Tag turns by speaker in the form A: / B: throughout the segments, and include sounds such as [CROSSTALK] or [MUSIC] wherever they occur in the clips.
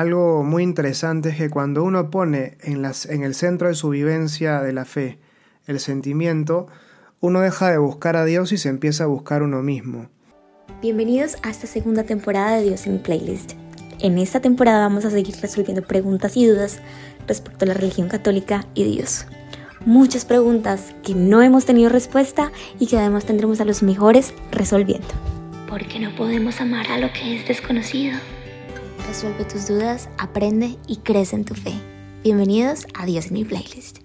A: algo muy interesante es que cuando uno pone en, las, en el centro de su vivencia de la fe el sentimiento, uno deja de buscar a Dios y se empieza a buscar uno mismo.
B: Bienvenidos a esta segunda temporada de Dios en mi playlist. En esta temporada vamos a seguir resolviendo preguntas y dudas respecto a la religión católica y Dios. Muchas preguntas que no hemos tenido respuesta y que además tendremos a los mejores resolviendo. Porque no podemos amar a lo que es desconocido. Resuelve tus dudas, aprende y crece en tu fe. Bienvenidos a Dios en mi playlist.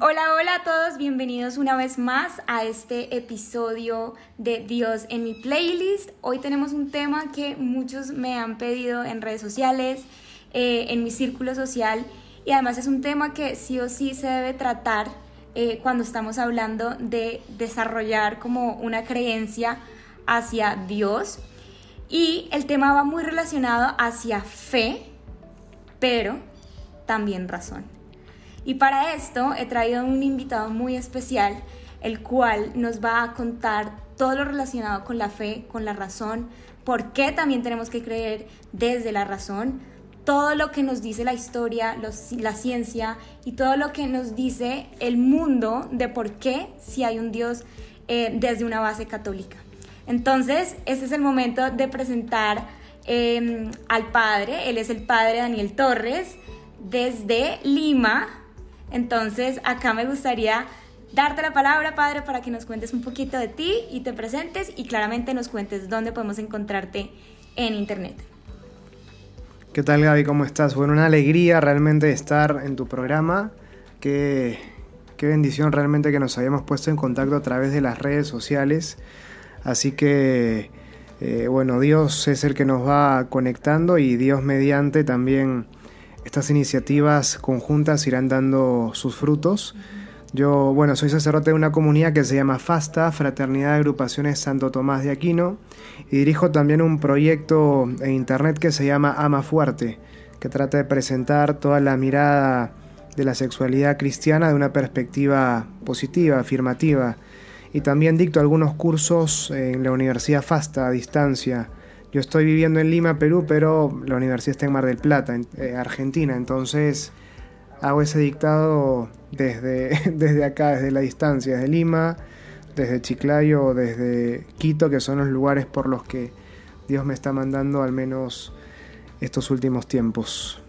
B: Hola, hola a todos, bienvenidos una vez más a este episodio de Dios en mi playlist. Hoy tenemos un tema que muchos me han pedido en redes sociales, eh, en mi círculo social y además es un tema que sí o sí se debe tratar eh, cuando estamos hablando de desarrollar como una creencia hacia Dios. Y el tema va muy relacionado hacia fe, pero también razón. Y para esto he traído un invitado muy especial, el cual nos va a contar todo lo relacionado con la fe, con la razón, por qué también tenemos que creer desde la razón, todo lo que nos dice la historia, la ciencia y todo lo que nos dice el mundo de por qué si hay un Dios eh, desde una base católica. Entonces, este es el momento de presentar em, al padre, él es el padre Daniel Torres, desde Lima, entonces, acá me gustaría darte la palabra, Padre, para que nos cuentes un poquito de ti y te presentes y claramente nos cuentes dónde podemos encontrarte en Internet.
A: ¿Qué tal, Gaby? ¿Cómo estás? Bueno, una alegría realmente estar en tu programa. Qué, qué bendición realmente que nos hayamos puesto en contacto a través de las redes sociales. Así que, eh, bueno, Dios es el que nos va conectando y Dios mediante también estas iniciativas conjuntas irán dando sus frutos. Yo, bueno, soy sacerdote de una comunidad que se llama FASTA, Fraternidad de Agrupaciones Santo Tomás de Aquino, y dirijo también un proyecto en internet que se llama Ama Fuerte, que trata de presentar toda la mirada de la sexualidad cristiana de una perspectiva positiva, afirmativa. Y también dicto algunos cursos en la Universidad FASTA a distancia yo estoy viviendo en Lima, Perú, pero la universidad está en Mar del Plata, en eh, Argentina, entonces hago ese dictado desde, [LAUGHS] desde acá, desde la distancia, desde Lima, desde Chiclayo, desde Quito, que son los lugares por los que Dios me está mandando al menos estos últimos tiempos.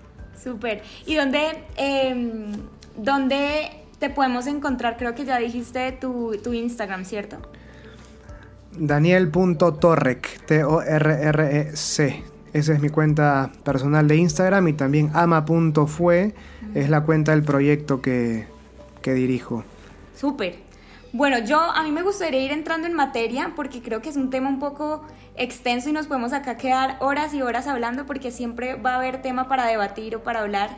B: Súper. ¿Y dónde, em, dónde te podemos encontrar? Creo que ya dijiste tu, tu Instagram, ¿cierto?
A: Daniel.torrec, T-O-R-R-E-C. Esa es mi cuenta personal de Instagram y también ama.fue es la cuenta del proyecto que, que dirijo.
B: Súper. Bueno, yo a mí me gustaría ir entrando en materia porque creo que es un tema un poco extenso y nos podemos acá quedar horas y horas hablando porque siempre va a haber tema para debatir o para hablar.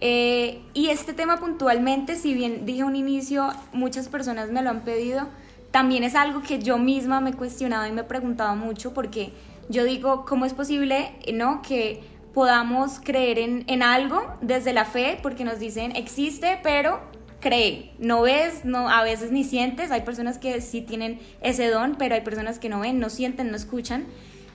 B: Eh, y este tema puntualmente, si bien dije un inicio, muchas personas me lo han pedido, también es algo que yo misma me he cuestionado y me he preguntado mucho porque yo digo, ¿cómo es posible ¿no? que podamos creer en, algo desde la fe? Porque nos dicen, existe, pero cree, no ves, no, a veces ni sientes, hay personas que sí tienen ese don, pero hay personas que no ven, no sienten, no escuchan.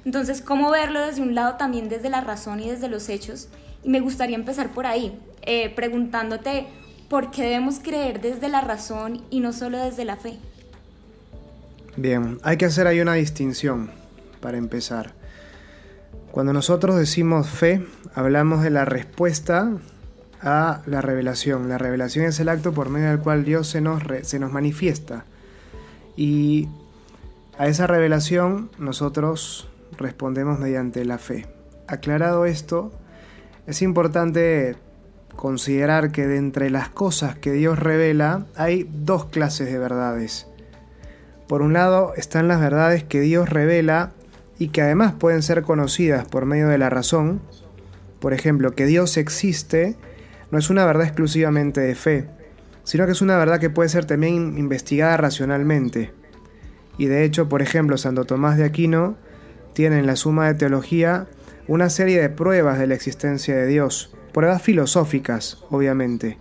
B: Entonces, ¿cómo verlo desde un lado también desde la razón y desde los hechos? Y me gustaría empezar por ahí, eh, preguntándote, ¿por qué debemos creer desde la razón y no solo desde la fe?
A: Bien, hay que hacer ahí una distinción para empezar. Cuando nosotros decimos fe, hablamos de la respuesta a la revelación. La revelación es el acto por medio del cual Dios se nos, se nos manifiesta. Y a esa revelación nosotros respondemos mediante la fe. Aclarado esto, es importante considerar que de entre las cosas que Dios revela hay dos clases de verdades. Por un lado están las verdades que Dios revela y que además pueden ser conocidas por medio de la razón. Por ejemplo, que Dios existe no es una verdad exclusivamente de fe, sino que es una verdad que puede ser también investigada racionalmente. Y de hecho, por ejemplo, Santo Tomás de Aquino tiene en la Suma de Teología una serie de pruebas de la existencia de Dios, pruebas filosóficas, obviamente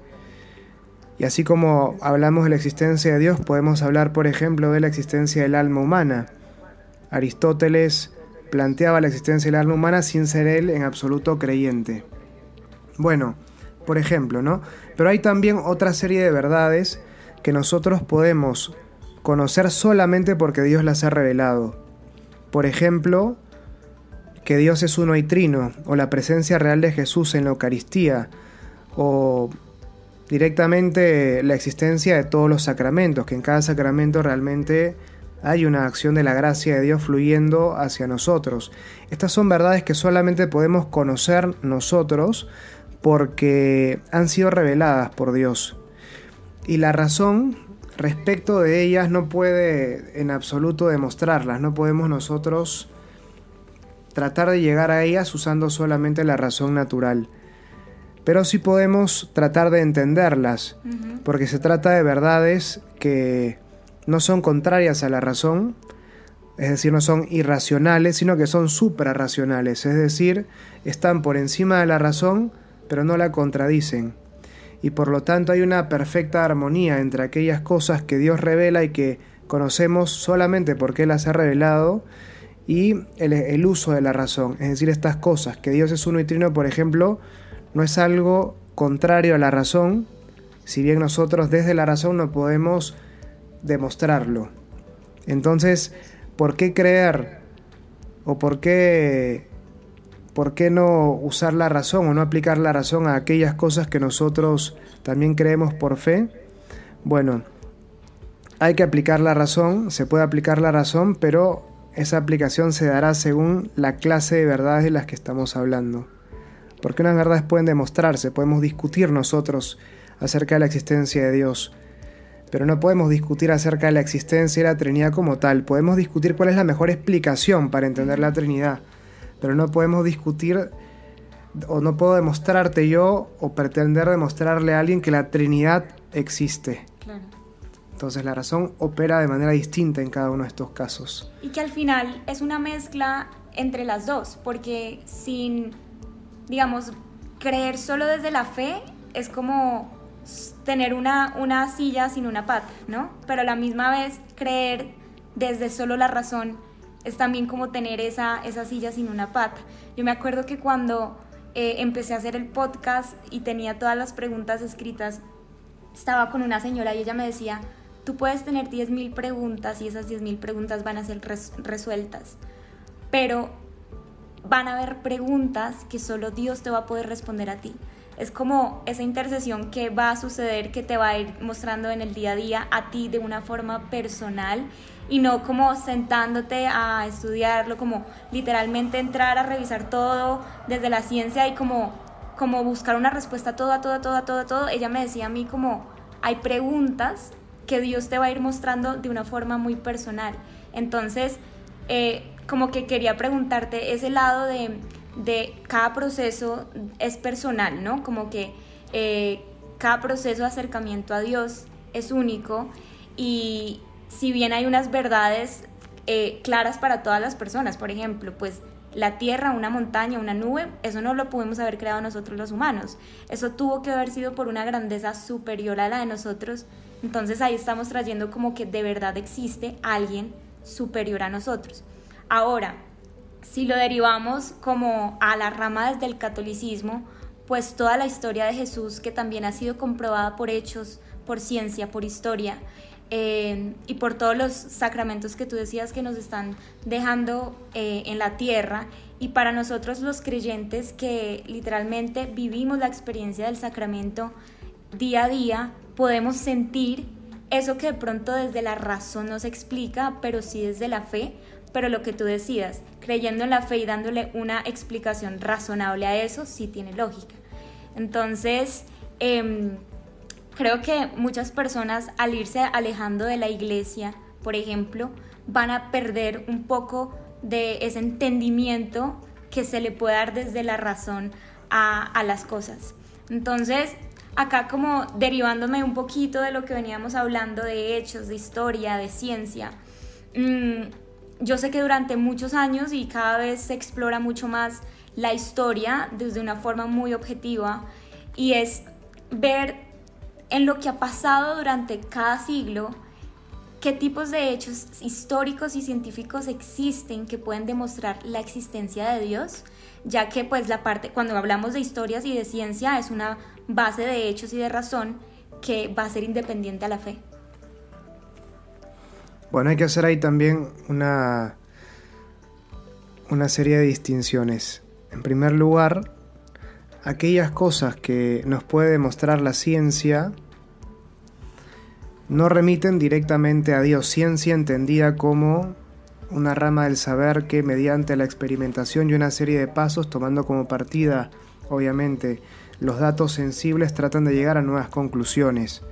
A: y así como hablamos de la existencia de Dios, podemos hablar, por ejemplo, de la existencia del alma humana. Aristóteles planteaba la existencia del alma humana sin ser él en absoluto creyente. Bueno, por ejemplo, ¿no? Pero hay también otra serie de verdades que nosotros podemos conocer solamente porque Dios las ha revelado. Por ejemplo, que Dios es uno y trino, o la presencia real de Jesús en la Eucaristía, o directamente la existencia de todos los sacramentos, que en cada sacramento realmente hay una acción de la gracia de Dios fluyendo hacia nosotros. Estas son verdades que solamente podemos conocer nosotros porque han sido reveladas por Dios. Y la razón respecto de ellas no puede en absoluto demostrarlas, no podemos nosotros tratar de llegar a ellas usando solamente la razón natural. Pero sí podemos tratar de entenderlas, porque se trata de verdades que no son contrarias a la razón, es decir, no son irracionales, sino que son suprarracionales, es decir, están por encima de la razón, pero no la contradicen. Y por lo tanto hay una perfecta armonía entre aquellas cosas que Dios revela y que conocemos solamente porque Él las ha revelado, y el, uso de la razón, es decir, estas cosas, que Dios es uno y trino, por ejemplo, no es algo contrario a la razón, si bien nosotros desde la razón no podemos demostrarlo. Entonces, ¿por qué creer? ¿O por qué, por qué no usar la razón o no aplicar la razón a aquellas cosas que nosotros también creemos por fe? Bueno, hay que aplicar la razón, se puede aplicar la razón, pero esa aplicación se dará según la clase de verdades de las que estamos hablando. Porque unas verdades pueden demostrarse, podemos discutir nosotros acerca de la existencia de Dios, pero no podemos discutir acerca de la existencia de la Trinidad como tal. Podemos discutir cuál es la mejor explicación para entender la Trinidad, pero no podemos discutir o no puedo demostrarte yo o pretender demostrarle a alguien que la Trinidad existe. Entonces la razón opera de manera distinta en cada uno de estos casos.
B: Y que al final es una mezcla entre las dos, porque sin, digamos, creer solo desde la fe es como tener una, una silla sin una pata, ¿no? Pero a la misma vez creer desde solo la razón es también como tener esa, esa silla sin una pata. Yo me acuerdo que cuando eh, empecé a hacer el podcast y tenía todas las preguntas escritas, estaba con una señora y ella me decía, Tú puedes tener 10.000 preguntas y esas 10.000 preguntas van a ser resueltas, pero van a haber preguntas que solo Dios te va a poder responder a ti. Es como esa intercesión que va a suceder, que te va a ir mostrando en el día a día a ti de una forma personal y no como sentándote a estudiarlo, como literalmente entrar a revisar todo desde la ciencia y como, como buscar una respuesta a todo, a todo, a todo, a todo, a todo. Ella me decía a mí como hay preguntas que Dios te va a ir mostrando de una forma muy personal. Entonces, eh, como que quería preguntarte, ese lado de, cada proceso es personal, ¿no? Como que eh, cada proceso de acercamiento a Dios es único y si bien hay unas verdades eh, claras para todas las personas, por ejemplo, pues la tierra, una montaña, una nube, eso no lo pudimos haber creado nosotros los humanos. Eso tuvo que haber sido por una grandeza superior a la de nosotros entonces ahí estamos trayendo como que de verdad existe alguien superior a nosotros. Ahora, si lo derivamos como a la rama desde el catolicismo, pues toda la historia de Jesús, que también ha sido comprobada por hechos, por ciencia, por historia, eh, y por todos los sacramentos que tú decías que nos están dejando eh, en la tierra, y para nosotros los creyentes que literalmente vivimos la experiencia del sacramento día a día, podemos sentir eso que de pronto desde la razón no se explica, pero sí desde la fe, pero lo que tú decidas, creyendo en la fe y dándole una explicación razonable a eso, sí tiene lógica. Entonces, em, creo que muchas personas al irse alejando de la iglesia, por ejemplo, van a perder un poco de ese entendimiento que se le puede dar desde la razón a, a las cosas. Entonces, acá como derivándome un poquito de lo que veníamos hablando de hechos, de historia, de ciencia. Mm, yo sé que durante muchos años y cada vez se explora mucho más la historia desde una forma muy objetiva y es ver en lo que ha pasado durante cada siglo ¿Qué tipos de hechos históricos y científicos existen que pueden demostrar la existencia de Dios? Ya que pues la parte, cuando hablamos de historias y de ciencia, es una base de hechos y de razón que va a ser independiente a la fe.
A: Bueno, hay que hacer ahí también una, una serie de distinciones. En primer lugar, aquellas cosas que nos puede demostrar la ciencia no remiten directamente a Dios, ciencia entendida como una rama del saber que mediante la experimentación y una serie de pasos, tomando como partida, obviamente, los datos sensibles, tratan de llegar a nuevas conclusiones.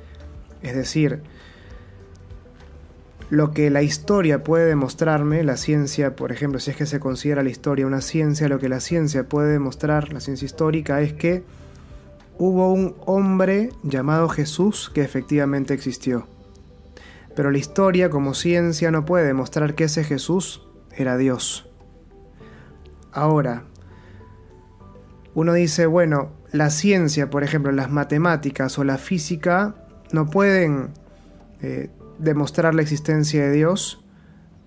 A: Es decir, lo que la historia puede demostrarme, la ciencia, por ejemplo, si es que se considera la historia una ciencia, lo que la ciencia puede demostrar, la ciencia histórica, es que hubo un hombre llamado Jesús que efectivamente existió. Pero la historia como ciencia no puede demostrar que ese Jesús era Dios. Ahora, uno dice, bueno, la ciencia, por ejemplo, las matemáticas o la física, no pueden eh, demostrar la existencia de Dios.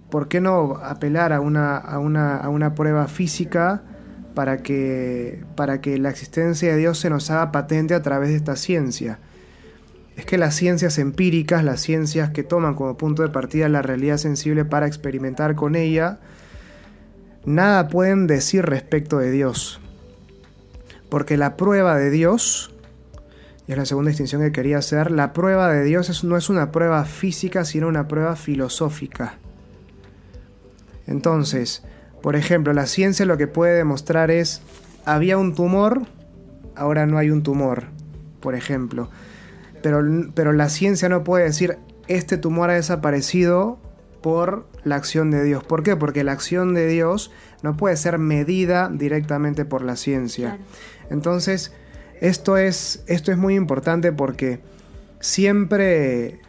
A: ¿Por qué no apelar a una, a una, a una prueba física para que, para que la existencia de Dios se nos haga patente a través de esta ciencia. Es que las ciencias empíricas, las ciencias que toman como punto de partida la realidad sensible para experimentar con ella, nada pueden decir respecto de Dios. Porque la prueba de Dios, y es la segunda distinción que quería hacer, la prueba de Dios no es una prueba física, sino una prueba filosófica. Entonces, por ejemplo, la ciencia lo que puede demostrar es, había un tumor, ahora no hay un tumor, por ejemplo. Pero, pero la ciencia no puede decir, este tumor ha desaparecido por la acción de Dios. ¿Por qué? Porque la acción de Dios no puede ser medida directamente por la ciencia. Entonces, esto es, esto es muy importante porque siempre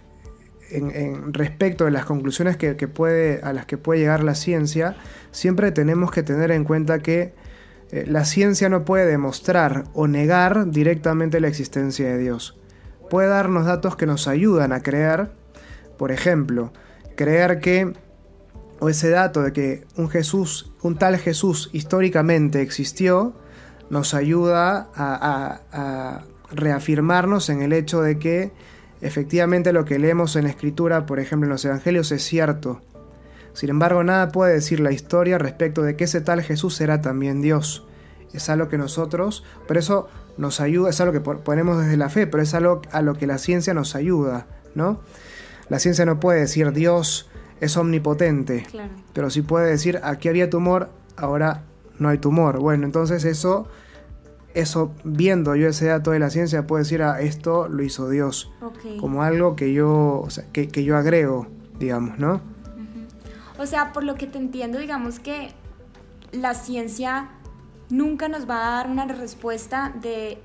A: en, respecto de las conclusiones que, puede, a las que puede llegar la ciencia, siempre tenemos que tener en cuenta que eh, la ciencia no puede demostrar o negar directamente la existencia de Dios. Puede darnos datos que nos ayudan a creer, por ejemplo, creer que, o ese dato de que un Jesús, un tal Jesús históricamente existió, nos ayuda a reafirmarnos en el hecho de que Efectivamente lo que leemos en la escritura, por ejemplo en los evangelios, es cierto. Sin embargo, nada puede decir la historia respecto de que ese tal Jesús será también Dios. Es algo que nosotros, pero eso nos ayuda, es algo que ponemos desde la fe, pero es algo a lo que la ciencia nos ayuda, ¿no? La ciencia no puede decir Dios es omnipotente, pero sí puede decir aquí había tumor, ahora no hay tumor. Bueno, entonces eso eso, viendo yo ese dato de la ciencia, puedo decir, a ah, esto lo hizo Dios. Como algo que yo, que, yo agrego, digamos, ¿no?
B: O sea, por lo que te entiendo, digamos que la ciencia nunca nos va a dar una respuesta de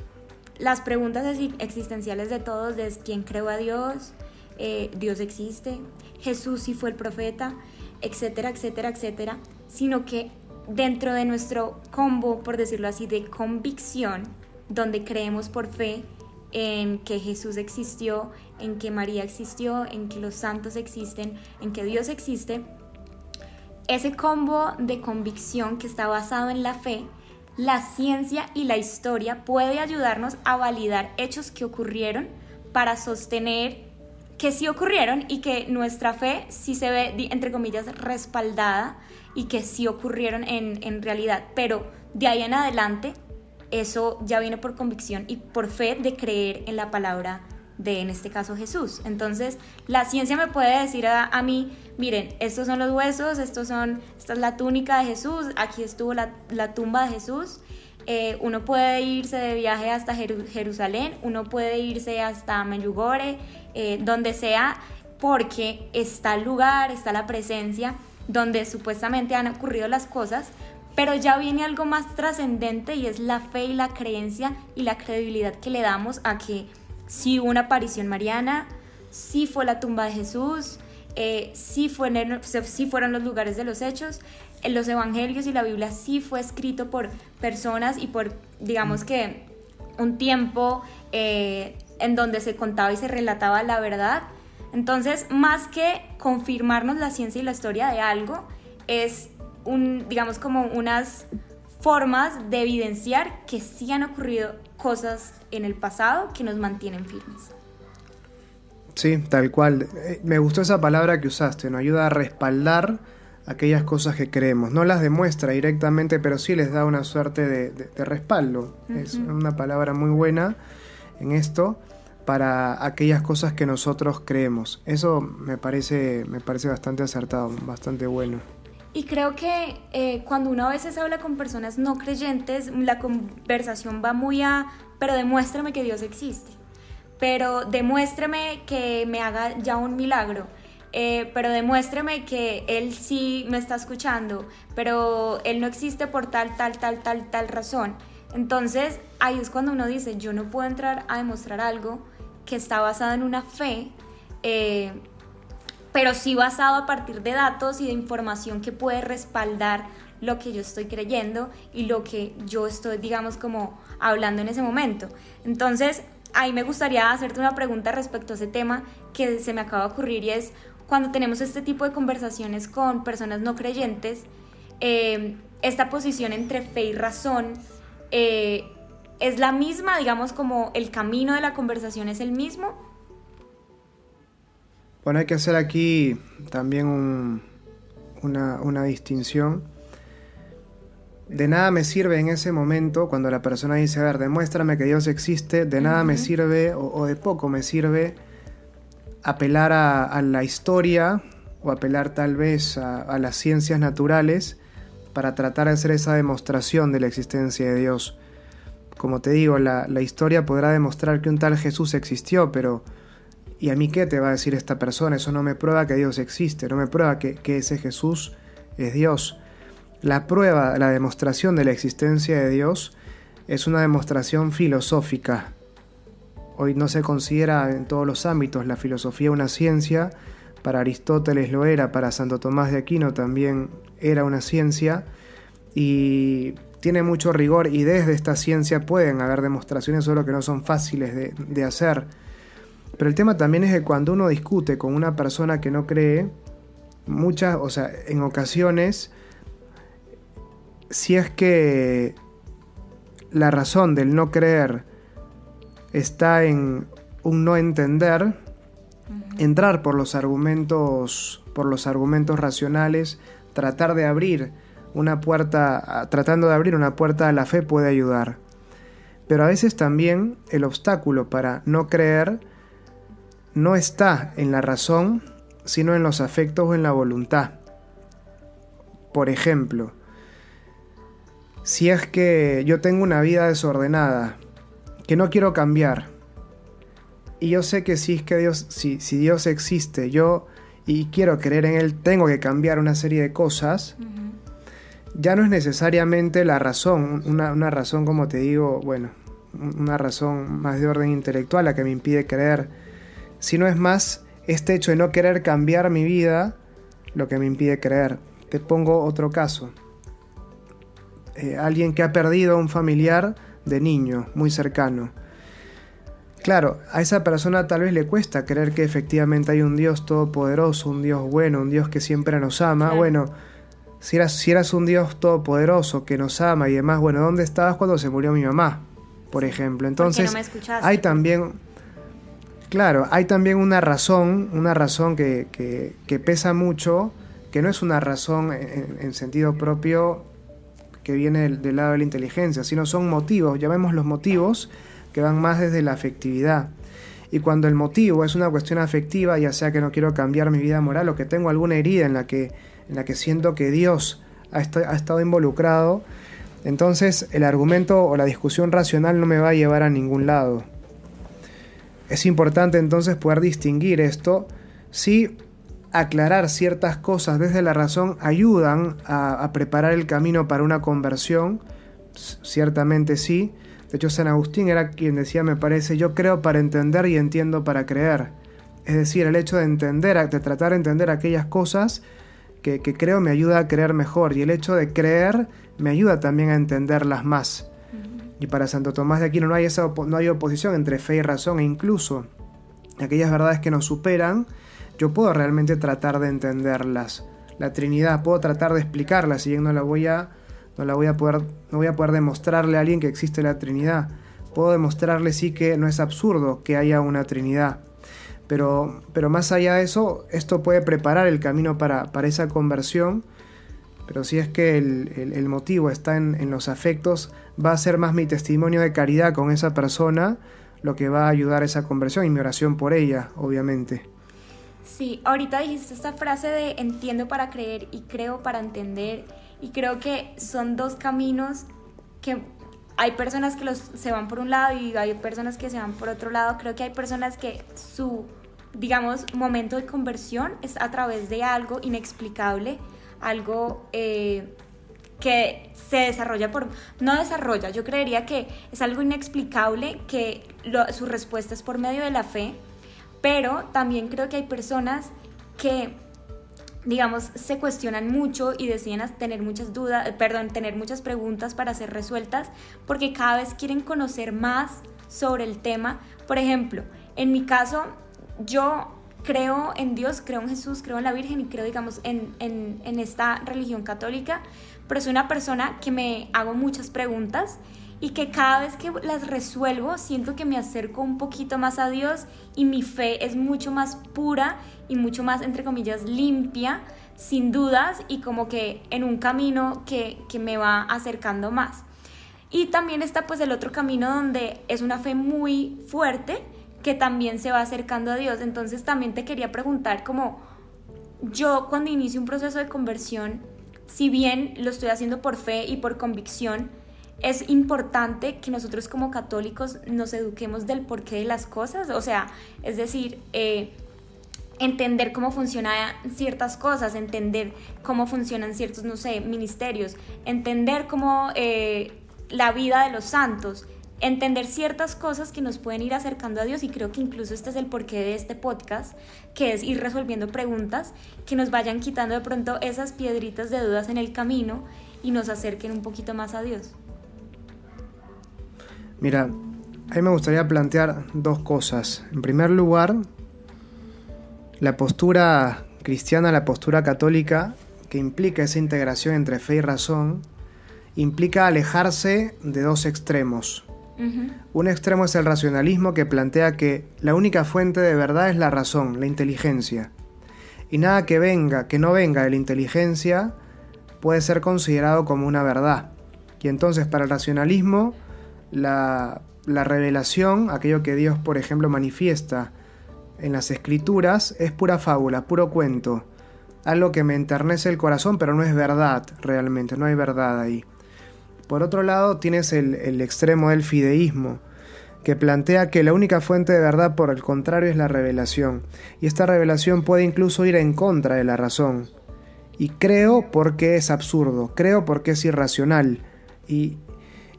B: las preguntas existenciales de todos, de quién creó a Dios, eh, Dios existe, Jesús sí fue el profeta, etcétera, etcétera, etcétera, sino que dentro de nuestro combo, por decirlo así, de convicción, donde creemos por fe en que Jesús existió, en que María existió, en que los santos existen, en que Dios existe, ese combo de convicción que está basado en la fe, la ciencia y la historia puede ayudarnos a validar hechos que ocurrieron para sostener que sí ocurrieron y que nuestra fe sí se ve, entre comillas, respaldada y que sí ocurrieron en, realidad, pero de ahí en adelante eso ya viene por convicción y por fe de creer en la palabra de, en este caso, Jesús. Entonces, la ciencia me puede decir a, mí, miren, estos son los huesos, estos son, esta es la túnica de Jesús, aquí estuvo la, tumba de Jesús. Eh, uno puede irse de viaje hasta Jerusalén, uno puede irse hasta Meyugore, eh, donde sea, porque está el lugar, está la presencia donde supuestamente han ocurrido las cosas, pero ya viene algo más trascendente y es la fe y la creencia y la credibilidad que le damos a que si hubo una aparición mariana, si fue la tumba de Jesús, eh, fue fueron los lugares de los hechos, en los evangelios y la Biblia sí fue escrito por personas y por, digamos que, un tiempo eh, en donde se contaba y se relataba la verdad, Entonces, más que confirmarnos la ciencia y la historia de algo, es un, digamos, como unas formas de evidenciar que sí han ocurrido cosas en el pasado que nos mantienen firmes.
A: Sí, tal cual. Eh, me gustó esa palabra que usaste, nos ayuda a respaldar aquellas cosas que creemos. No las demuestra directamente, pero sí les da una suerte de, respaldo. Es una palabra muy buena en esto para aquellas cosas que nosotros creemos. Eso me parece, me parece bastante acertado, bastante bueno.
B: Y creo que eh, cuando uno a veces habla con personas no creyentes, la conversación va muy a, pero demuéstrame que Dios existe pero demuéstreme que me haga ya un milagro. Eh, pero demuéstreme que él sí me está escuchando, pero él no existe por tal, tal, tal, tal, tal razón. Entonces ahí es cuando uno dice, yo no puedo entrar a demostrar algo que está basado en una fe, eh, pero sí basado a partir de datos y de información que puede respaldar lo que yo estoy creyendo y lo que yo estoy, digamos, como hablando en ese momento. Entonces, ahí me gustaría hacerte una pregunta respecto a ese tema que se me acaba de ocurrir y es cuando tenemos este tipo de conversaciones con personas no creyentes, eh, esta posición entre fe y razón eh, es la misma, digamos como el camino de la conversación es el mismo.
A: Bueno, hay que hacer aquí también una, una distinción de nada me sirve en ese momento cuando la persona dice, a ver, demuéstrame que Dios existe, de nada me sirve o, de poco me sirve apelar a, la historia o apelar tal vez a, las ciencias naturales para tratar de hacer esa demostración de la existencia de Dios. Como te digo, la, historia podrá demostrar que un tal Jesús existió, pero ¿y a mí qué te va a decir esta persona? Eso no me prueba que Dios existe, no me prueba que, que ese Jesús es Dios. La prueba, la demostración de la existencia de Dios es una demostración filosófica. Hoy no se considera en todos los ámbitos la filosofía una ciencia, para Aristóteles lo era, para Santo Tomás de Aquino también era una ciencia y tiene mucho rigor y desde esta ciencia pueden haber demostraciones solo que no son fáciles de, de hacer. Pero el tema también es que cuando uno discute con una persona que no cree, muchas, o sea, en ocasiones si es que la razón del no creer está en un no entender, entrar por los argumentos, por los argumentos racionales, tratar de abrir una puerta, tratando de abrir una puerta a la fe puede ayudar. Pero a veces también el obstáculo para no creer no está en la razón, sino en los afectos o en la voluntad. Por ejemplo, si es que yo tengo una vida desordenada, que no quiero cambiar, y yo sé que si es que Dios, si, si Dios existe, yo y quiero creer en Él, tengo que cambiar una serie de cosas, ya no es necesariamente la razón, una, una, razón como te digo, bueno, una razón más de orden intelectual la que me impide creer, sino es más este hecho de no querer cambiar mi vida lo que me impide creer. Te pongo otro caso. Eh, alguien que ha perdido a un familiar de niño, muy cercano. Claro, a esa persona tal vez le cuesta creer que efectivamente hay un Dios todopoderoso, un Dios bueno, un Dios que siempre nos ama. Bueno, si eras, si eras un Dios todopoderoso que nos ama y demás, bueno, ¿dónde estabas cuando se murió mi mamá? Por ejemplo. Entonces, hay también, claro, hay también una razón, una razón que, que, pesa mucho, que no es una razón en sentido propio que viene del, lado de la inteligencia, sino son motivos, llamemos los motivos, que van más desde la afectividad. Y cuando el motivo es una cuestión afectiva, ya sea que no quiero cambiar mi vida moral o que tengo alguna herida en la que, en la que siento que Dios ha, estado involucrado, entonces el argumento o la discusión racional no me va a llevar a ningún lado. Es importante entonces poder distinguir esto si aclarar ciertas cosas desde la razón ayudan a, preparar el camino para una conversión, ciertamente sí. De hecho, San Agustín era quien decía, me parece, yo creo para entender y entiendo para creer. Es decir, el hecho de entender, de tratar de entender aquellas cosas que, creo me ayuda a creer mejor y el hecho de creer me ayuda también a entenderlas más. Y para Santo Tomás de Aquino no hay, esa no hay oposición entre fe y razón e incluso aquellas verdades que nos superan, yo puedo realmente tratar de entenderlas. La Trinidad, puedo tratar de explicarla, si bien no la voy a, no la voy a poder, no voy a poder demostrarle a alguien que existe la Trinidad. Puedo demostrarle sí que no es absurdo que haya una Trinidad. Pero, pero más allá de eso, esto puede preparar el camino para, para esa conversión. Pero si es que el, motivo está en, en, los afectos, va a ser más mi testimonio de caridad con esa persona lo que va a ayudar a esa conversión y mi oración por ella, obviamente.
B: Sí, ahorita dijiste esta frase de entiendo para creer y creo para entender y creo que son dos caminos que hay personas que los, se van por un lado y hay personas que se van por otro lado. Creo que hay personas que su, digamos, momento de conversión es a través de algo inexplicable, algo eh, que se desarrolla por... No desarrolla, yo creería que es algo inexplicable, que su respuesta es por medio de la fe, pero también creo que hay personas que digamos, se cuestionan mucho y deciden tener muchas dudas, eh, perdón, tener muchas preguntas para ser resueltas, porque cada vez quieren conocer más sobre el tema. Por ejemplo, en mi caso, yo creo en Dios, creo en Jesús, creo en la Virgen y creo, digamos, en, en, esta religión católica, pero soy una persona que me hago muchas preguntas y que cada vez que las resuelvo siento que me acerco un poquito más a Dios y mi fe es mucho más pura y mucho más, entre comillas, limpia, sin dudas y como que en un camino que, que me va acercando más. Y también está pues el otro camino donde es una fe muy fuerte que también se va acercando a Dios. Entonces también te quería preguntar como yo cuando inicio un proceso de conversión, si bien lo estoy haciendo por fe y por convicción, es importante que nosotros como católicos nos eduquemos del porqué de las cosas, o sea, es decir, eh, entender cómo funcionan ciertas cosas, entender cómo funcionan ciertos, no sé, ministerios, entender cómo eh, la vida de los santos, entender ciertas cosas que nos pueden ir acercando a Dios y creo que incluso este es el porqué de este podcast, que es ir resolviendo preguntas que nos vayan quitando de pronto esas piedritas de dudas en el camino y nos acerquen un poquito más a Dios.
A: Mira, a me gustaría plantear dos cosas. En primer lugar, la postura cristiana, la postura católica, que implica esa integración entre fe y razón, implica alejarse de dos extremos. Un extremo es el racionalismo que plantea que la única fuente de verdad es la razón, la inteligencia. Y nada que venga, que no venga de la inteligencia, puede ser considerado como una verdad. Y entonces para el racionalismo, la, revelación, aquello que Dios, por ejemplo, manifiesta en las escrituras, es pura fábula, puro cuento, algo que me enternece el corazón, pero no es verdad realmente, no hay verdad ahí. Por otro lado, tienes el, extremo del fideísmo, que plantea que la única fuente de verdad, por el contrario, es la revelación, y esta revelación puede incluso ir en contra de la razón. Y creo porque es absurdo, creo porque es irracional, y,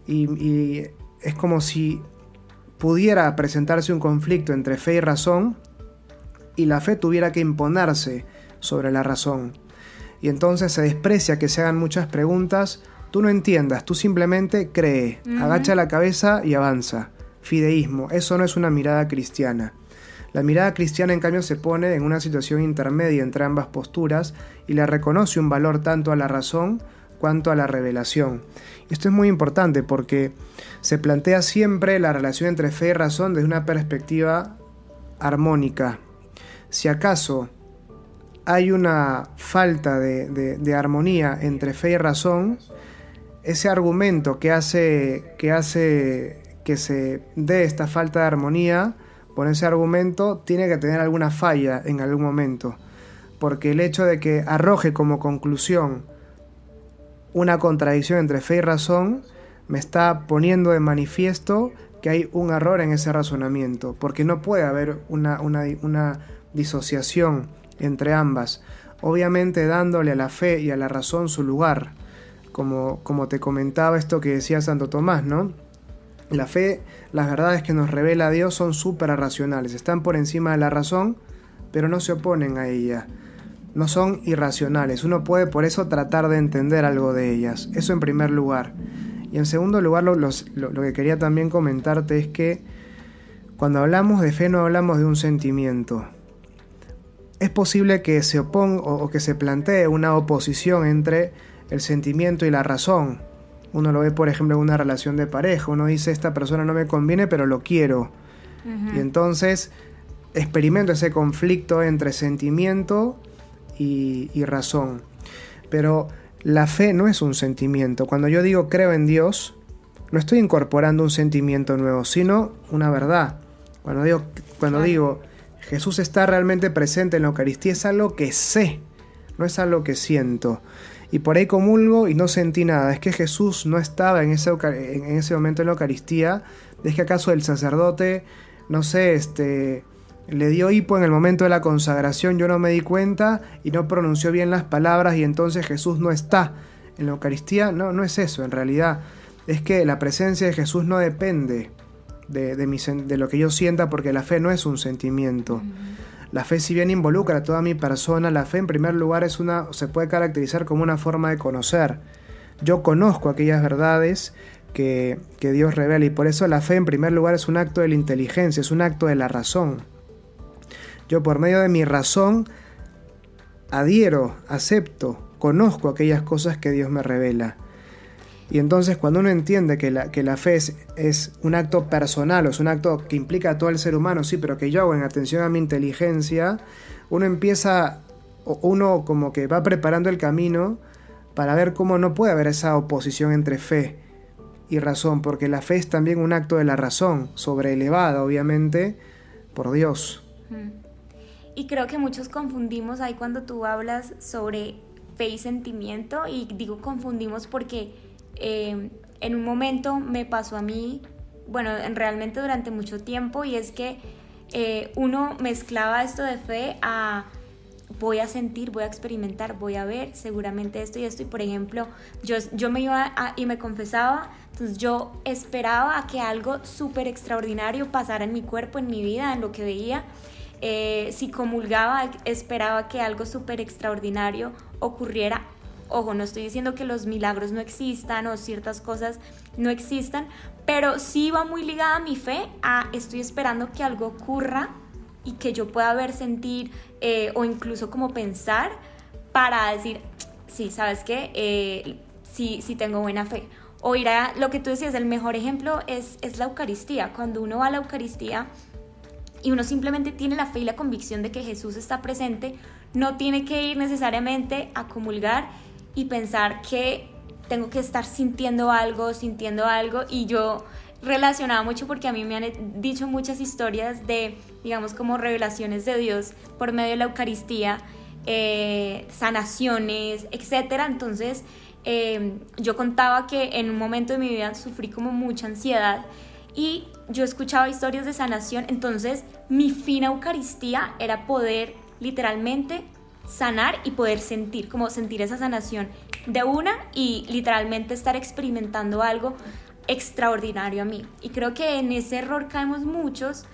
A: y, es como si pudiera presentarse un conflicto entre fe y razón y la fe tuviera que imponerse sobre la razón. Y entonces se desprecia que se hagan muchas preguntas, tú no entiendas, tú simplemente cree, agacha la cabeza y avanza. Fideísmo, eso no es una mirada cristiana. La mirada cristiana en cambio se pone en una situación intermedia entre ambas posturas y le reconoce un valor tanto a la razón cuanto a la revelación. Esto es muy importante porque se plantea siempre la relación entre fe y razón desde una perspectiva armónica. Si acaso hay una falta de, armonía entre fe y razón, ese argumento que hace, que hace que se dé esta falta de armonía, por ese argumento tiene que tener alguna falla en algún momento. Porque el hecho de que arroje como conclusión una contradicción entre fe y razón me está poniendo de manifiesto que hay un error en ese razonamiento, porque no puede haber una, una, disociación entre ambas, obviamente dándole a la fe y a la razón su lugar, como, como te comentaba esto que decía Santo Tomás, ¿no? La fe, las verdades que nos revela Dios son súper racionales, están por encima de la razón, pero no se oponen a ella no son irracionales. Uno puede por eso tratar de entender algo de ellas. Eso en primer lugar. Y en segundo lugar, lo, que quería también comentarte es que Cuando hablamos de fe no hablamos de un sentimiento. Es posible que se oponga o que se plantee una oposición entre el sentimiento y la razón. Uno lo ve, por ejemplo, en una relación de pareja. Uno dice, esta persona no me conviene, pero lo quiero. Y entonces experimento ese conflicto entre sentimiento y, y razón. Pero la fe no es un sentimiento. Cuando yo digo creo en Dios, no estoy incorporando un sentimiento nuevo, sino una verdad. Cuando digo, cuando digo Jesús está realmente presente en la Eucaristía, es algo que sé, no es algo que siento. Y por ahí comulgo y no sentí nada. Es que Jesús no estaba en ese, en ese momento en la Eucaristía. Es que acaso el sacerdote, no sé, este, le dio hipo en el momento de la consagración, yo no me di cuenta y no pronunció bien las palabras y entonces Jesús no está en la Eucaristía. No, no es eso en realidad. Es que la presencia de Jesús no depende de, de, lo que yo sienta porque la fe no es un sentimiento. La fe si bien involucra a toda mi persona, la fe en primer lugar es una, se puede caracterizar como una forma de conocer. Yo conozco aquellas verdades que, que Dios revela y por eso la fe en primer lugar es un acto de la inteligencia, es un acto de la razón. Yo por medio de mi razón adhiero, acepto, conozco aquellas cosas que Dios me revela. Y entonces cuando uno entiende que la, que la fe es, un acto personal o es un acto que implica a todo el ser humano, sí, pero que yo hago en atención a mi inteligencia, uno empieza, uno como que va preparando el camino para ver cómo no puede haber esa oposición entre fe y razón, porque la fe es también un acto de la razón, sobreelevada obviamente por Dios.
B: Y creo que muchos confundimos ahí cuando tú hablas sobre fe y sentimiento, y digo confundimos porque eh, en un momento me pasó a mí, bueno, realmente durante mucho tiempo, y es que eh, uno mezclaba esto de fe a voy a sentir, voy a experimentar, voy a ver seguramente esto y esto. Y por ejemplo, yo, yo me iba y me confesaba, entonces yo esperaba a que algo súper extraordinario pasara en mi cuerpo, en mi vida, en lo que veía. Eh, si comulgaba, esperaba que algo súper extraordinario ocurriera Ojo, no estoy diciendo que los milagros no existan o ciertas cosas no existan, pero sí va muy ligada a mi fe a estoy esperando que algo ocurra y que yo pueda ver, sentir eh, o incluso como pensar para decir, sí, ¿sabes qué? Eh, sí, sí tengo buena fe. O ir a lo que tú decías, el mejor ejemplo es, es la Eucaristía. Cuando uno va a la Eucaristía y uno simplemente tiene la fe y la convicción de que Jesús está presente, no tiene que ir necesariamente a comulgar y pensar que tengo que estar sintiendo algo, sintiendo algo y yo relacionaba mucho porque a mí me han dicho muchas historias de, digamos, como revelaciones de Dios por medio de la Eucaristía, eh, sanaciones, etc. Entonces, em, yo contaba que en un momento de mi vida sufrí como mucha ansiedad y yo escuchaba historias de sanación, entonces mi fina Eucaristía era poder literalmente sanar y poder sentir, como sentir esa sanación de una y literalmente estar experimentando algo extraordinario a mí. Y creo que en ese error caemos muchos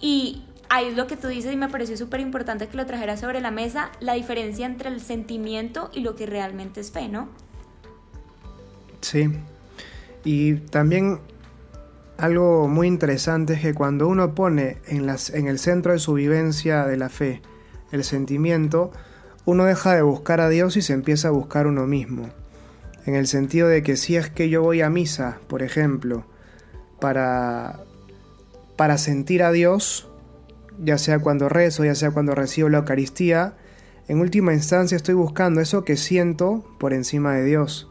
B: y ahí es lo que tú dices y me pareció súper importante que lo trajeras sobre la mesa, la diferencia entre el sentimiento y lo que realmente es fe, ¿no?
A: Sí. Y también algo muy interesante es que cuando uno pone en, las, en el centro de su vivencia de la fe el sentimiento, uno deja de buscar a Dios y se empieza a buscar uno mismo. En el sentido de que si es que yo voy a misa, por ejemplo, para, para sentir a Dios, ya sea cuando rezo, ya sea cuando recibo la Eucaristía, en última instancia estoy buscando eso que siento por encima de Dios.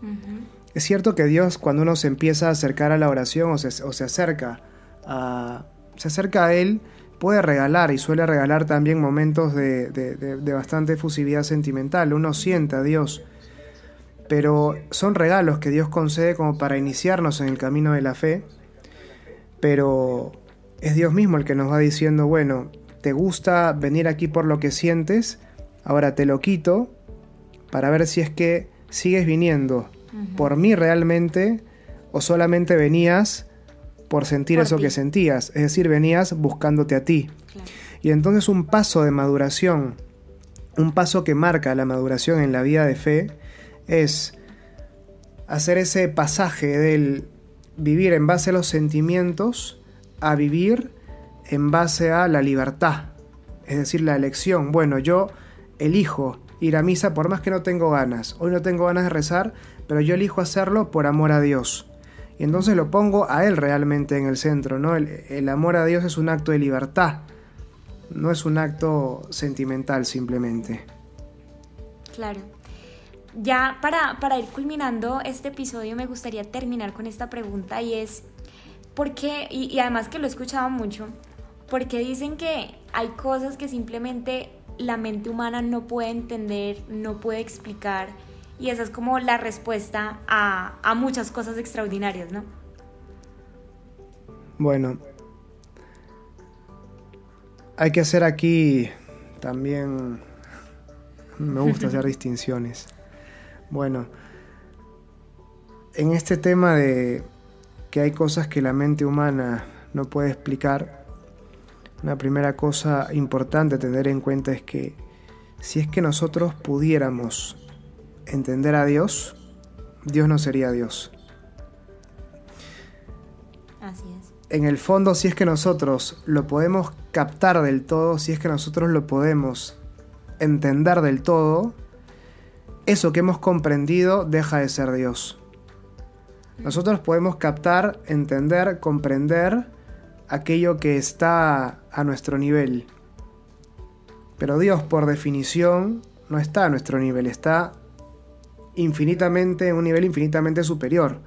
A: Es cierto que Dios cuando uno se empieza a acercar a la oración o se, o se acerca a, se acerca a Él, puede regalar y suele regalar también momentos de, bastante efusividad sentimental. Uno siente a Dios, pero son regalos que Dios concede como para iniciarnos en el camino de la fe, pero es Dios mismo el que nos va diciendo, bueno, ¿te gusta venir aquí por lo que sientes? Ahora te lo quito para ver si es que sigues viniendo por mí realmente o solamente venías por sentir eso que sentías, es decir, venías buscándote a ti. Y entonces un paso de maduración, un paso que marca la maduración en la vida de fe, es hacer ese pasaje del vivir en base a los sentimientos a vivir en base a la libertad, es decir, la elección. Bueno, yo elijo ir a misa por más que no tengo ganas. Hoy no tengo ganas de rezar, pero yo elijo hacerlo por amor a Dios. Y entonces lo pongo a Él realmente en el centro, ¿no? El, amor a Dios es un acto de libertad, no es un acto sentimental simplemente.
B: Claro. Ya para, para ir culminando este episodio me gustaría terminar con esta pregunta y es, ¿por qué? Y, y además que lo he escuchado mucho, porque dicen que hay cosas que simplemente la mente humana no puede entender, no puede explicar. Y esa es como la respuesta a, muchas cosas extraordinarias, ¿no?
A: Bueno, hay que hacer aquí también, me gusta hacer [LAUGHS] distinciones. Bueno, en este tema de que hay cosas que la mente humana no puede explicar, una primera cosa importante a tener en cuenta es que si es que nosotros pudiéramos entender a Dios, Dios no sería Dios.
B: Así es.
A: En el fondo, si es que nosotros lo podemos captar del todo, si es que nosotros lo podemos entender del todo, eso que hemos comprendido deja de ser Dios. Nosotros podemos captar, entender, comprender aquello que está a nuestro nivel. Pero Dios, por definición, no está a nuestro nivel, está infinitamente, en un nivel infinitamente superior.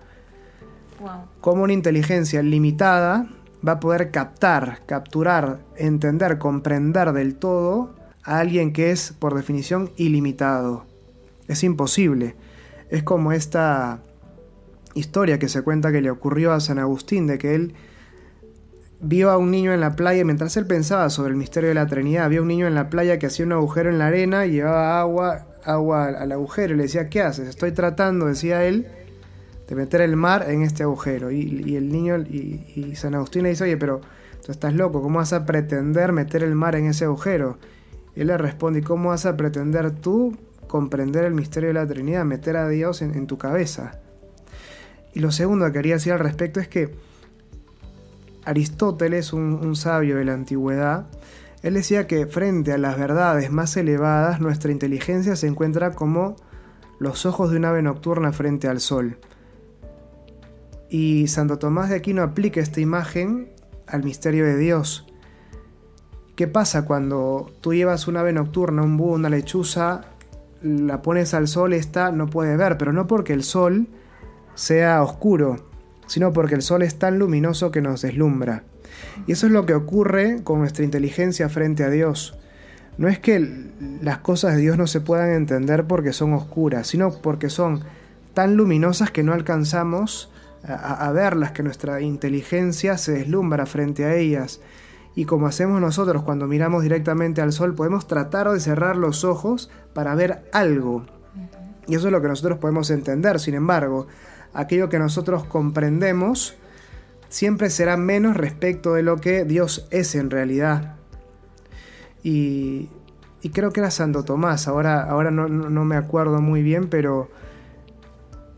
A: Como una inteligencia limitada va a poder captar, capturar, entender, comprender del todo a alguien que es, por definición, ilimitado. Es imposible. Es como esta historia que se cuenta que le ocurrió a San Agustín, de que él vio a un niño en la playa, mientras él pensaba sobre el misterio de la Trinidad, vio a un niño en la playa que hacía un agujero en la arena y llevaba agua, agua al agujero y le decía, ¿qué haces? Estoy tratando, decía él, de meter el mar en este agujero. Y, el niño, y, San Agustín le dice, oye, pero tú estás loco, ¿cómo vas a pretender meter el mar en ese agujero? Y él le responde, ¿cómo vas a pretender tú comprender el misterio de la Trinidad, meter a Dios en tu cabeza? Y lo segundo que quería decir al respecto es que Aristóteles, un, sabio de la antigüedad, él decía que frente a las verdades más elevadas, nuestra inteligencia se encuentra como los ojos de un ave nocturna frente al sol. Y Santo Tomás de Aquino aplica esta imagen al misterio de Dios. ¿Qué pasa cuando tú llevas un ave nocturna, un búho, una lechuza, la pones al sol, esta no puede ver, pero no porque el sol sea oscuro, sino porque el sol es tan luminoso que nos deslumbra. Y eso es lo que ocurre con nuestra inteligencia frente a Dios. No es que las cosas de Dios no se puedan entender porque son oscuras, sino porque son tan luminosas que no alcanzamos a, verlas, que nuestra inteligencia se deslumbra frente a ellas. Y como hacemos nosotros cuando miramos directamente al sol, podemos tratar de cerrar los ojos para ver algo. Y eso es lo que nosotros podemos entender. Sin embargo, aquello que nosotros comprendemos siempre será menos respecto de lo que Dios es en realidad. Y, creo que era Santo Tomás, ahora, ahora no, me acuerdo muy bien, pero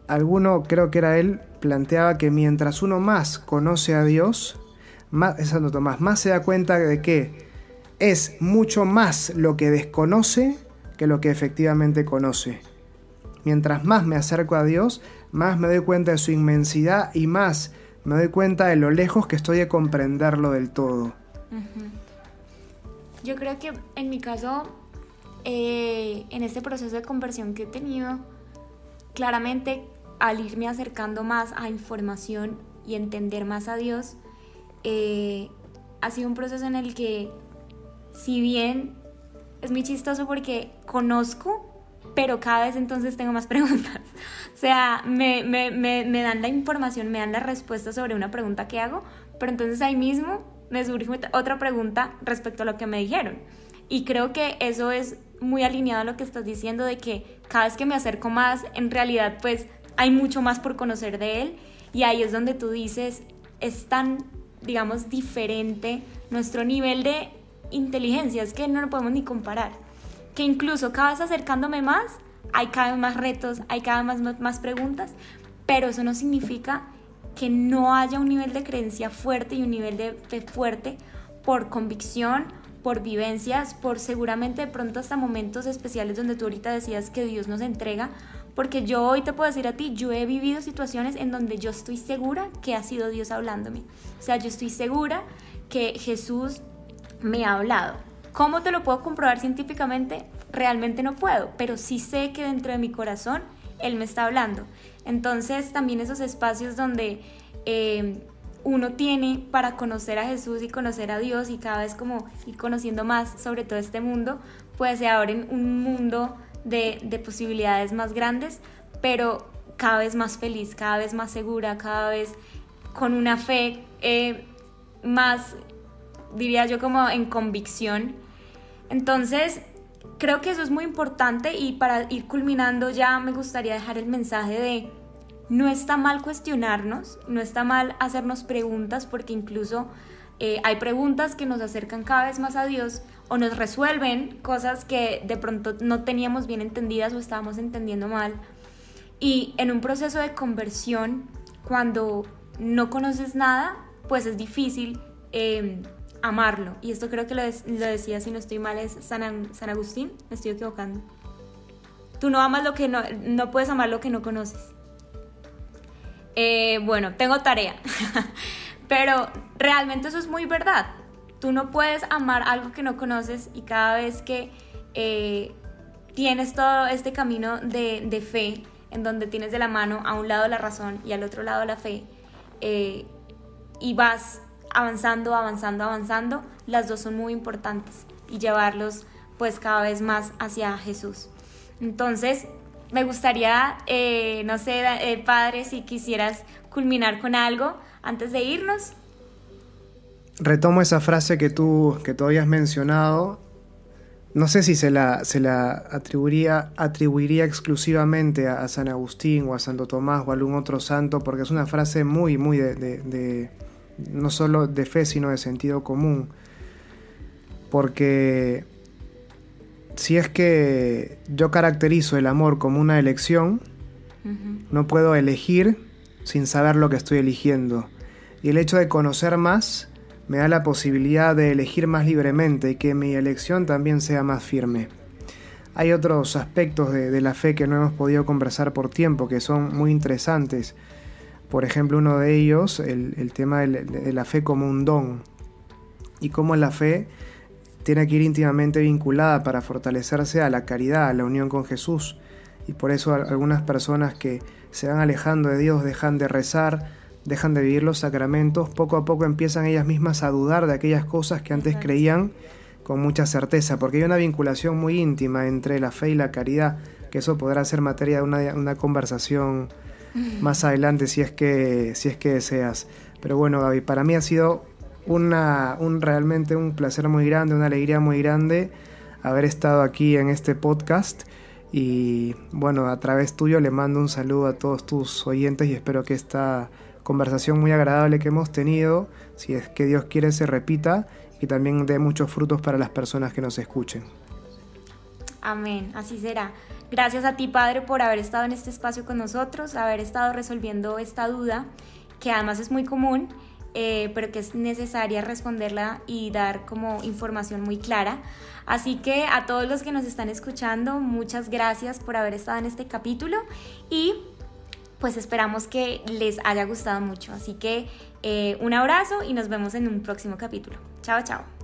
A: alguno, creo que era él, planteaba que mientras uno más conoce a Dios, más, Santo Tomás, más se da cuenta de que es mucho más lo que desconoce que lo que efectivamente conoce. Mientras más me acerco a Dios, más me doy cuenta de su inmensidad y más me doy cuenta de lo lejos que estoy de comprenderlo del todo.
B: Yo creo que en mi caso, eh, en este proceso de conversión que he tenido, claramente al irme acercando más a información y entender más a Dios, eh, ha sido un proceso en el que, si bien es muy chistoso porque conozco pero cada vez entonces tengo más [LAUGHS] preguntas. O sea, me, me, me, me, dan la información, me dan la respuesta sobre una pregunta que hago, pero entonces ahí mismo me surge otra pregunta respecto a lo que me dijeron. Y creo que eso es muy alineado a lo que estás diciendo de que cada vez que me acerco más, en realidad pues hay mucho más por conocer de él y ahí es donde tú dices, es tan, digamos, diferente nuestro nivel de inteligencia, es que no lo podemos ni comparar que incluso cada vez acercándome más, hay cada vez más retos, hay cada vez más, más preguntas, pero eso no significa que no haya un nivel de creencia fuerte y un nivel de fe fuerte, por convicción, por vivencias, por seguramente de pronto hasta momentos especiales donde tú ahorita decías que Dios nos entrega, porque yo hoy te puedo decir a ti, yo he vivido situaciones en donde yo estoy segura que ha sido Dios hablándome. O sea, yo estoy segura que Jesús me ha hablado. ¿Cómo te lo puedo comprobar científicamente? Realmente no puedo, pero sí sé que dentro de mi corazón Él me está hablando. Entonces también esos espacios donde eh, uno tiene para conocer a Jesús y conocer a Dios y cada vez como ir conociendo más sobre todo este mundo, pues se abren un mundo de, posibilidades más grandes, pero cada vez más feliz, cada vez más segura, cada vez con una fe eh, más, diría yo, como en convicción. Entonces, creo que eso es muy importante y para ir culminando ya me gustaría dejar el mensaje de no está mal cuestionarnos, no está mal hacernos preguntas porque incluso eh, hay preguntas que nos acercan cada vez más a Dios o nos resuelven cosas que de pronto no teníamos bien entendidas o estábamos entendiendo mal. Y en un proceso de conversión, cuando no conoces nada, pues es difícil em, amarlo. Y esto creo que lo, decía, si no estoy mal, es San, San, Agustín, me estoy equivocando. Tú no amas lo que no, no puedes amar lo que no conoces. Eh, bueno, tengo tarea. [LAUGHS] Pero realmente eso es muy verdad. Tú no puedes amar algo que no conoces y cada vez que eh, tienes todo este camino de, fe, en donde tienes de la mano a un lado la razón y al otro lado la fe, eh, y vas avanzando, avanzando, avanzando, las dos son muy importantes y llevarlos pues cada vez más hacia Jesús. Entonces, me gustaría, eh, no sé, padre, si quisieras culminar con algo antes de irnos.
A: Retomo esa frase que tú, que tú habías mencionado. No sé si se la, se la atribuiría, atribuiría exclusivamente a, San Agustín o a Santo Tomás o a algún otro santo, porque es una frase muy, muy de no solo de fe, sino de sentido común. Porque si es que yo caracterizo el amor como una elección, no puedo elegir sin saber lo que estoy eligiendo. Y el hecho de conocer más me da la posibilidad de elegir más libremente y que mi elección también sea más firme. Hay otros aspectos de, la fe que no hemos podido conversar por tiempo que son muy interesantes. Por ejemplo, uno de ellos, el, tema de, la fe como un don y cómo la fe tiene que ir íntimamente vinculada para fortalecerse a la caridad, a la unión con Jesús. Y por eso algunas personas que se van alejando de Dios, dejan de rezar, dejan de vivir los sacramentos, poco a poco empiezan ellas mismas a dudar de aquellas cosas que antes creían con mucha certeza, porque hay una vinculación muy íntima entre la fe y la caridad, que eso podrá ser materia de una, conversación más adelante si es que si es que deseas. Pero bueno, Gaby, para mí ha sido una, un realmente un placer muy grande, una alegría muy grande haber estado aquí en este podcast y bueno, a través tuyo le mando un saludo a todos tus oyentes y espero que esta conversación muy agradable que hemos tenido, si es que Dios quiere, se repita y también dé muchos frutos para las personas que nos escuchen.
B: Amén, así será. Gracias a ti, Padre, por haber estado en este espacio con nosotros, haber estado resolviendo esta duda, que además es muy común, eh, pero que es necesaria responderla y dar como información muy clara. Así que a todos los que nos están escuchando, muchas gracias por haber estado en este capítulo y pues esperamos que les haya gustado mucho. Así que eh, un abrazo y nos vemos en un próximo capítulo. Chao, chao.